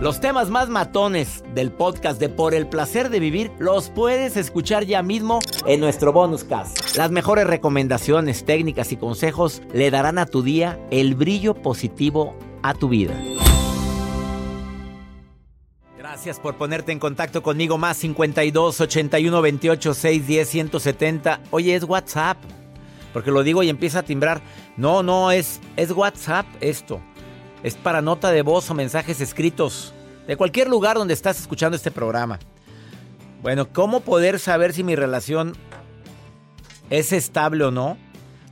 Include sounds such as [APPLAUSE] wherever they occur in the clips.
Los temas más matones del podcast de Por el placer de vivir los puedes escuchar ya mismo en nuestro bonus cast. Las mejores recomendaciones, técnicas y consejos le darán a tu día el brillo positivo a tu vida. Gracias por ponerte en contacto conmigo más 52 81 28 610 170. Oye, es WhatsApp. Porque lo digo y empieza a timbrar. No, no, es, es WhatsApp esto. Es para nota de voz o mensajes escritos de cualquier lugar donde estás escuchando este programa. Bueno, ¿cómo poder saber si mi relación es estable o no?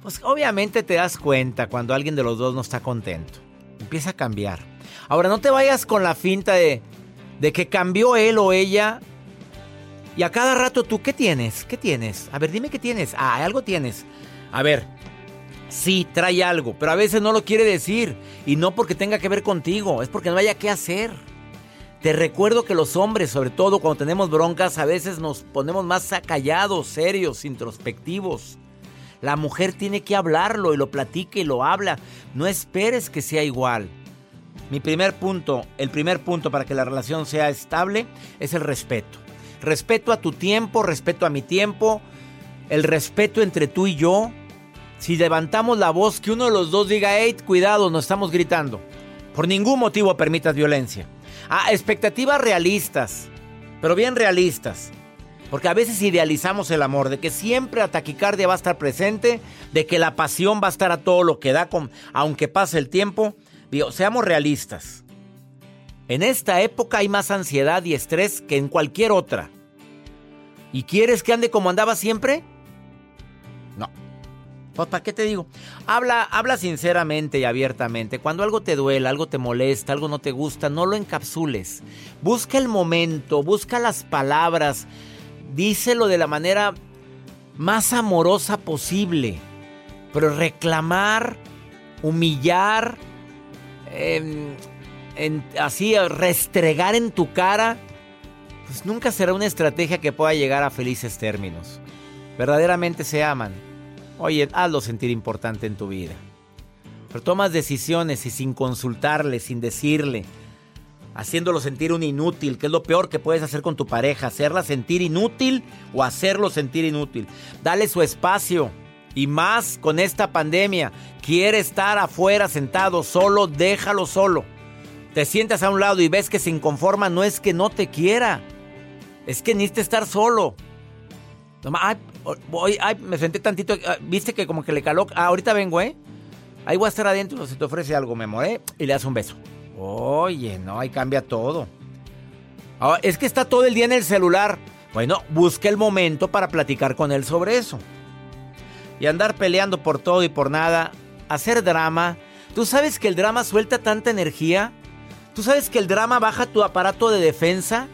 Pues obviamente te das cuenta cuando alguien de los dos no está contento. Empieza a cambiar. Ahora, no te vayas con la finta de, de que cambió él o ella. Y a cada rato tú, ¿qué tienes? ¿Qué tienes? A ver, dime qué tienes. Ah, algo tienes. A ver, sí, trae algo, pero a veces no lo quiere decir. Y no porque tenga que ver contigo, es porque no haya qué hacer. Te recuerdo que los hombres, sobre todo cuando tenemos broncas, a veces nos ponemos más callados, serios, introspectivos. La mujer tiene que hablarlo y lo platica y lo habla. No esperes que sea igual. Mi primer punto, el primer punto para que la relación sea estable es el respeto. Respeto a tu tiempo, respeto a mi tiempo, el respeto entre tú y yo. Si levantamos la voz, que uno de los dos diga, hey, cuidado, no estamos gritando. Por ningún motivo permitas violencia. Ah, expectativas realistas, pero bien realistas. Porque a veces idealizamos el amor, de que siempre la taquicardia va a estar presente, de que la pasión va a estar a todo lo que da, con, aunque pase el tiempo. Digo, seamos realistas. En esta época hay más ansiedad y estrés que en cualquier otra. ¿Y quieres que ande como andaba siempre? Pues, ¿para qué te digo? Habla, habla sinceramente y abiertamente. Cuando algo te duele, algo te molesta, algo no te gusta, no lo encapsules. Busca el momento, busca las palabras. Díselo de la manera más amorosa posible. Pero reclamar, humillar, em, así restregar en tu cara, pues nunca será una estrategia que pueda llegar a felices términos. Verdaderamente se aman Oye, hazlo sentir importante en tu vida. Pero tomas decisiones y sin consultarle, sin decirle, haciéndolo sentir un inútil, que es lo peor que puedes hacer con tu pareja, hacerla sentir inútil o hacerlo sentir inútil. Dale su espacio. Y más con esta pandemia, quiere estar afuera sentado solo, déjalo solo. Te sientas a un lado y ves que se inconforma, no es que no te quiera, es que necesita estar solo. Ay, ay, me senté tantito. Ah, viste que como que le caló. Ah, ahorita vengo, ¿eh? Ahí voy a estar adentro. Si te ofrece algo, me ¿eh? Y le das un beso. Oye, no, ahí cambia todo. Ah, es que está todo el día en el celular. Bueno, busque el momento para platicar con él sobre eso. Y andar peleando por todo y por nada. Hacer drama. ¿Tú sabes que el drama suelta tanta energía? ¿Tú sabes que el drama baja tu aparato de defensa?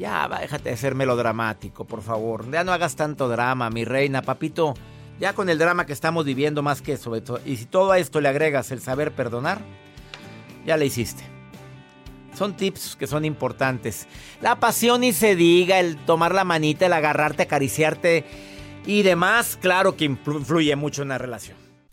Ya, déjate de ser melodramático, por favor. Ya no hagas tanto drama, mi reina, papito. Ya con el drama que estamos viviendo más que eso. Y si todo a esto le agregas el saber perdonar, ya le hiciste. Son tips que son importantes. La pasión y se diga, el tomar la manita, el agarrarte, acariciarte y demás, claro que influye mucho en la relación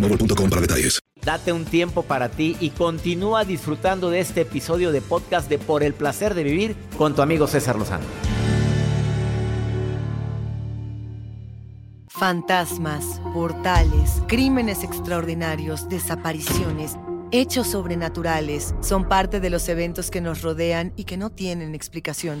boostmobile.com para detalles. Date un tiempo para ti y continúa disfrutando de este episodio de podcast de Por el placer de vivir con tu amigo César Lozano. Fantasmas, portales, crímenes extraordinarios, desapariciones, hechos sobrenaturales son parte de los eventos que nos rodean y que no tienen explicación.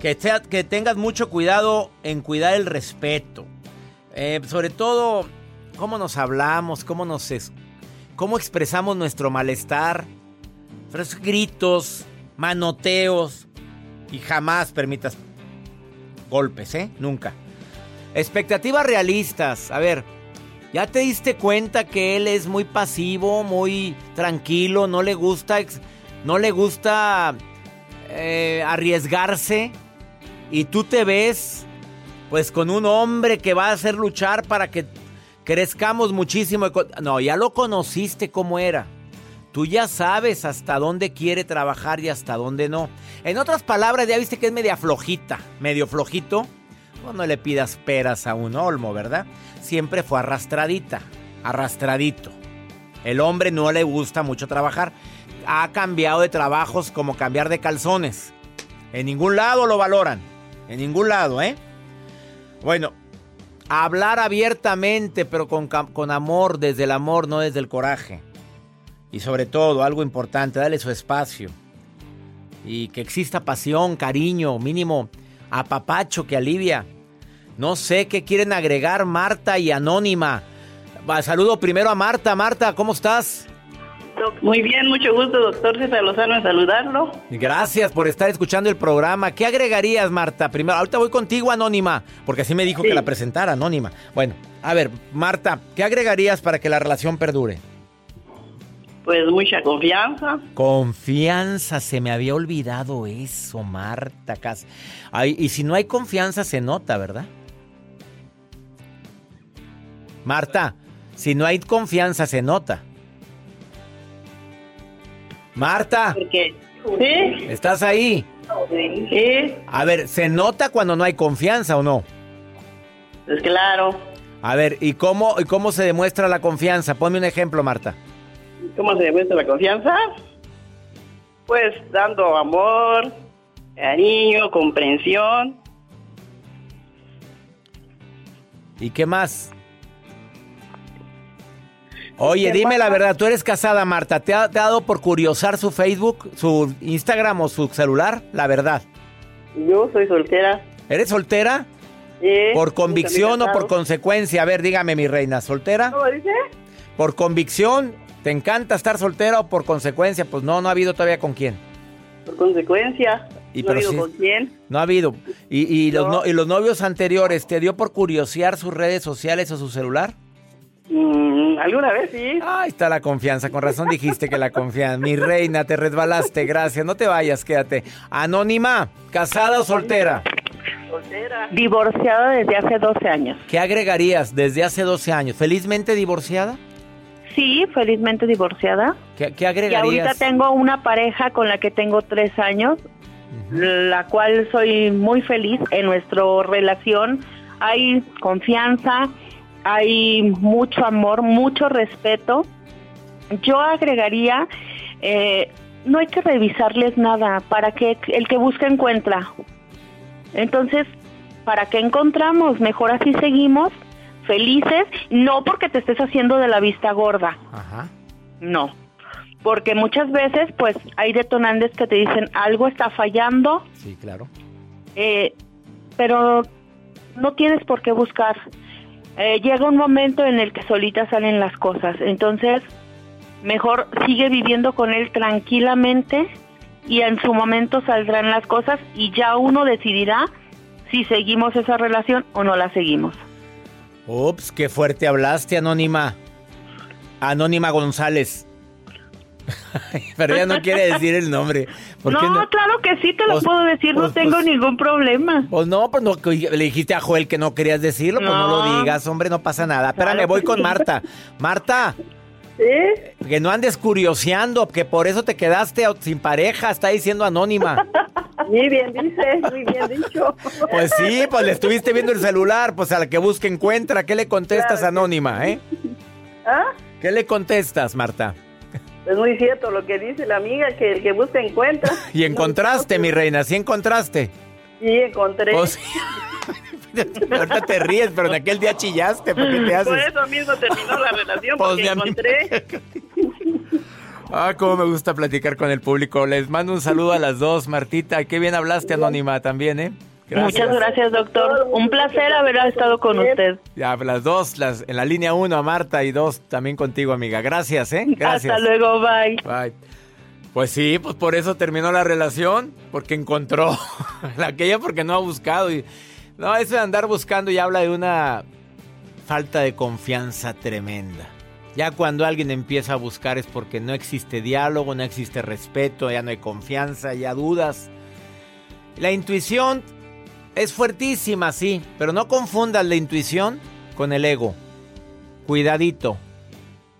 que, tengas mucho cuidado en cuidar el respeto. Eh, sobre todo, cómo nos hablamos, cómo, nos cómo expresamos nuestro malestar. Gritos, manoteos. Y jamás permitas golpes, ¿eh? Nunca. Expectativas realistas. A ver, ¿ya te diste cuenta que él es muy pasivo, muy tranquilo, no le gusta, no le gusta eh, arriesgarse? Y tú te ves, pues, con un hombre que va a hacer luchar para que crezcamos muchísimo. No, ya lo conociste como era. Tú ya sabes hasta dónde quiere trabajar y hasta dónde no. En otras palabras, ya viste que es media flojita, medio flojito. Pues no le pidas peras a un olmo, ¿verdad? Siempre fue arrastradita, arrastradito. El hombre no le gusta mucho trabajar. Ha cambiado de trabajos como cambiar de calzones. En ningún lado lo valoran. En ningún lado, ¿eh? Bueno, hablar abiertamente, pero con, con amor, desde el amor, no desde el coraje. Y sobre todo, algo importante, dale su espacio. Y que exista pasión, cariño, mínimo apapacho que alivia. No sé qué quieren agregar Marta y Anónima. Saludo primero a Marta. Marta, ¿cómo estás? Muy bien, mucho gusto, doctor César Lozano, en saludarlo. Gracias por estar escuchando el programa. ¿Qué agregarías, Marta? Primero, ahorita voy contigo, Anónima, porque así me dijo que la presentara, Anónima. Bueno, a ver, Marta, ¿qué agregarías para que la relación perdure? Pues mucha confianza. Confianza, se me había olvidado eso, Marta. Ay, y si no hay confianza, se nota, ¿verdad? Marta, si no hay confianza, se nota. Marta. ¿Estás ahí? Sí. A ver, ¿se nota cuando no hay confianza o no? Pues claro. A ver, ¿y cómo, y cómo se demuestra la confianza? Ponme un ejemplo, Marta. ¿Cómo se demuestra la confianza? Pues dando amor, cariño, comprensión. ¿Y qué más? Oye, dime la verdad, ¿tú eres casada, Marta? ¿Te ha, dado por curiosar su Facebook, su Instagram o su celular? La verdad. Yo soy soltera. ¿Eres soltera? Sí. ¿Por convicción o por consecuencia? A ver, dígame, mi reina, ¿soltera? ¿Cómo dice? ¿Por convicción? ¿Te encanta estar soltera o por consecuencia? Pues no, no ha habido todavía con quién. Por consecuencia. Y, no ha habido sí- con quién. No ha habido. ¿Y, y los, no- y los novios anteriores, te dio por curiosear sus redes sociales o su celular? Mm, ¿Alguna vez sí? Ahí está la confianza. Con razón dijiste que la confianza. Mi reina, te resbalaste. Gracias. No te vayas, quédate. Anónima, ¿casada o soltera? Soltera. Divorciada desde hace 12 años. ¿Qué agregarías desde hace 12 años? ¿Felizmente divorciada? Sí, felizmente divorciada. ¿Qué, qué Y agregarías? ahorita tengo una pareja con la que tengo tres años, la cual soy muy feliz en nuestra relación. Hay confianza, hay mucho amor, mucho respeto. Yo agregaría, eh, no hay que revisarles nada, para que el que busca encuentra. Entonces, ¿para qué encontramos? Mejor así seguimos, felices, no porque te estés haciendo de la vista gorda. Ajá. No, porque muchas veces pues hay detonantes que te dicen algo está fallando, Sí, claro. eh, pero no tienes por qué buscar. Eh, llega un momento en el que solita salen las cosas, entonces mejor sigue viviendo con él tranquilamente y en su momento saldrán las cosas y ya uno decidirá si seguimos esa relación o no la seguimos. Ups, qué fuerte hablaste, Anónima. Anónima González. [LAUGHS] Pero ella no quiere decir el nombre. ¿Por No, qué no? claro que sí te lo Pues- puedo decir, pues- no tengo pues- ningún problema. Pues no, pues no, le dijiste a Joel que no querías decirlo, pues no lo No. digas, hombre, no pasa nada. Espérame, Claro voy con sí. Marta. Marta, ¿Sí? que no andes curioseando, que por eso te quedaste sin pareja, está diciendo Anónima. [LAUGHS] Muy bien dice, muy bien dicho. Pues sí, pues le estuviste viendo el celular, pues a la que busca encuentra. ¿Qué le contestas, Claro Anónima, eh? ¿Ah? ¿Qué le contestas, Marta? Es muy cierto lo que dice la amiga, que el que busca encuentra. [LAUGHS] Y encontraste, mi reina, sí encontraste. Sí, encontré. Sí. [LAUGHS] Ahorita te ríes, pero en aquel día chillaste, ¿por qué te haces? Por eso mismo terminó la relación, Pues porque encontré. Ah, cómo me gusta platicar con el público. Les mando un saludo a las dos, Martita. Qué bien hablaste, Anónima, también, ¿eh? Muchas gracias, doctor. Un placer haber estado con usted. Ya, las dos, las, en la línea uno a Marta y dos también contigo, amiga. Gracias, ¿eh? Gracias. Hasta luego, bye. Bye. Pues sí, pues por eso terminó la relación, porque encontró [LAUGHS] aquella porque no ha buscado. Y, no, eso de andar buscando ya habla de una falta de confianza tremenda. Ya cuando alguien empieza a buscar es porque no existe diálogo, no existe respeto, ya no hay confianza, ya dudas. La intuición es fuertísima, sí, pero no confundas la intuición con el ego. Cuidadito.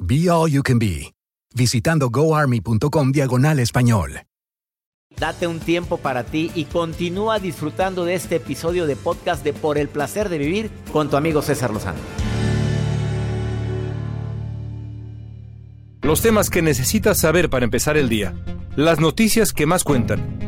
Be All You Can Be, visitando goarmy.com diagonal español. Date un tiempo para ti y continúa disfrutando de este episodio de podcast de Por el placer de vivir con tu amigo César Lozano. Los temas que necesitas saber para empezar el día. Las noticias que más cuentan.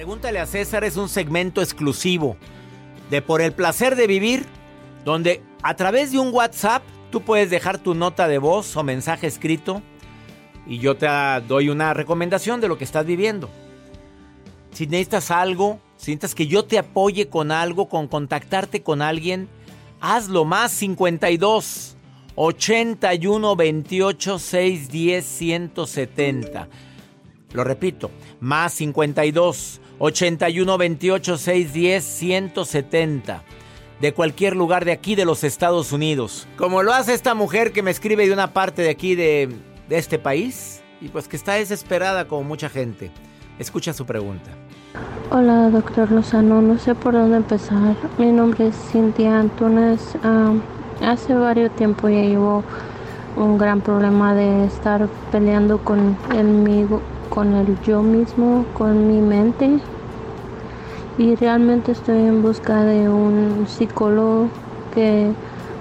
Pregúntale a César es un segmento exclusivo de Por el placer de vivir, donde a través de un WhatsApp tú puedes dejar tu nota de voz o mensaje escrito y yo te doy una recomendación de lo que estás viviendo. Si necesitas algo, si necesitas que yo te apoye con algo, con contactarte con alguien, hazlo más 52 81 28 610 170. Lo repito, más 52 81 28 610 170 de cualquier lugar de aquí de los Estados Unidos. Como lo hace esta mujer que me escribe de una parte de aquí de, este país y pues que está desesperada como mucha gente. Escucha su pregunta. Hola, doctor Lozano. No sé por dónde empezar. Mi nombre es Cintia Antunes. hace varios tiempo ya llevo un gran problema de estar peleando con el, con el yo mismo, con mi mente. Y realmente estoy en busca de un psicólogo que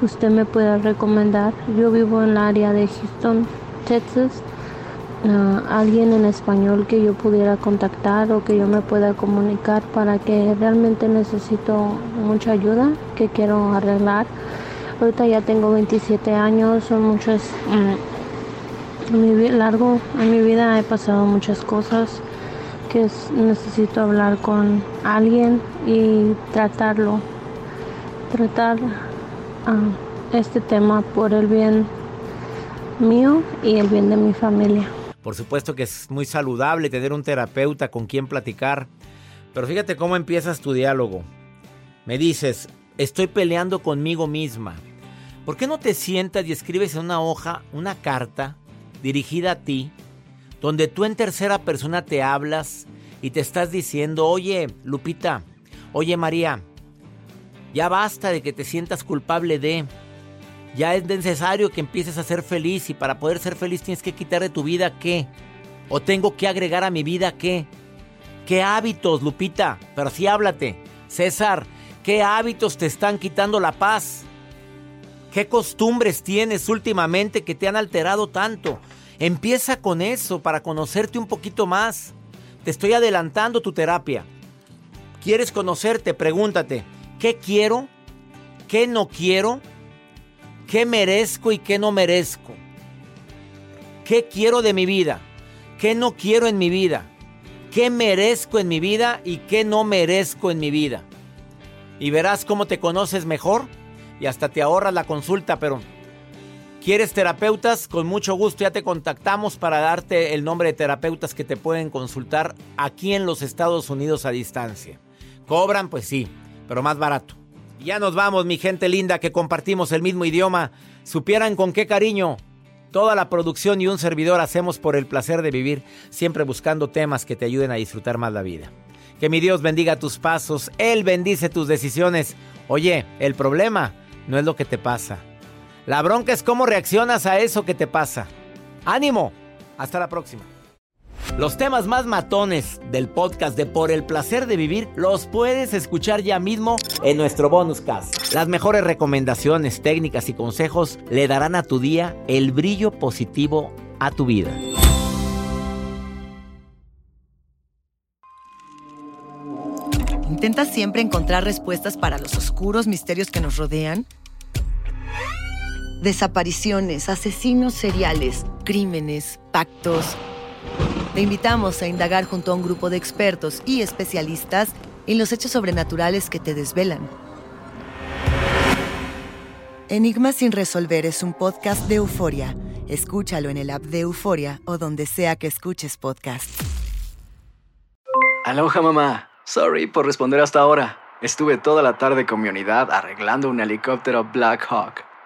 usted me pueda recomendar. Yo vivo en el área de Houston, Texas alguien en español que yo pudiera contactar o que yo me pueda comunicar para que realmente necesito mucha ayuda que quiero arreglar. Ahorita ya tengo 27 años, son muchos, mm, largo, en mi vida he pasado muchas cosas que necesito hablar con alguien y tratarlo, tratar ah, este tema por el bien mío y el bien de mi familia. Por supuesto que es muy saludable tener un terapeuta con quien platicar. Pero fíjate cómo empiezas tu diálogo. Me dices, estoy peleando conmigo misma. ¿Por qué no te sientas y escribes en una hoja una carta dirigida a ti, donde tú en tercera persona te hablas y te estás diciendo, oye, Lupita, oye María, ya basta de que te sientas culpable de... Ya es necesario que empieces a ser feliz y para poder ser feliz tienes que quitar de tu vida qué. O tengo que agregar a mi vida qué. ¿Qué hábitos, Lupita? Pero sí háblate. César, ¿qué hábitos te están quitando la paz? ¿Qué costumbres tienes últimamente que te han alterado tanto? Empieza con eso para conocerte un poquito más. Te estoy adelantando tu terapia. ¿Quieres conocerte? Pregúntate, ¿qué quiero? ¿Qué no quiero? ¿Qué merezco y qué no merezco? ¿Qué quiero de mi vida? ¿Qué no quiero en mi vida? ¿Qué merezco en mi vida y qué no merezco en mi vida? Y verás cómo te conoces mejor y hasta te ahorras la consulta, pero ¿quieres terapeutas? Con mucho gusto ya te contactamos para darte el nombre de terapeutas que te pueden consultar aquí en los Estados Unidos a distancia. ¿Cobran? Pues sí, pero más barato. Ya nos vamos, mi gente linda, que compartimos el mismo idioma. Supieran con qué cariño toda la producción y un servidor hacemos por el placer de vivir, siempre buscando temas que te ayuden a disfrutar más la vida. Que mi Dios bendiga tus pasos, Él bendice tus decisiones. Oye, el problema no es lo que te pasa. La bronca es cómo reaccionas a eso que te pasa. Ánimo, hasta la próxima. Los temas más matones del podcast de Por el placer de vivir los puedes escuchar ya mismo en nuestro bonus cast. Las mejores recomendaciones, técnicas y consejos le darán a tu día el brillo positivo a tu vida. ¿Intentas siempre encontrar respuestas para los oscuros misterios que nos rodean? Desapariciones, asesinos seriales, crímenes, pactos te invitamos a indagar junto a un grupo de expertos y especialistas en los hechos sobrenaturales que te desvelan. Enigma sin resolver es un podcast de euforia. Escúchalo en el app de Euforia o donde sea que escuches podcast. Aloha mamá. Sorry por responder hasta ahora. Estuve toda la tarde con mi unidad arreglando un helicóptero Black Hawk.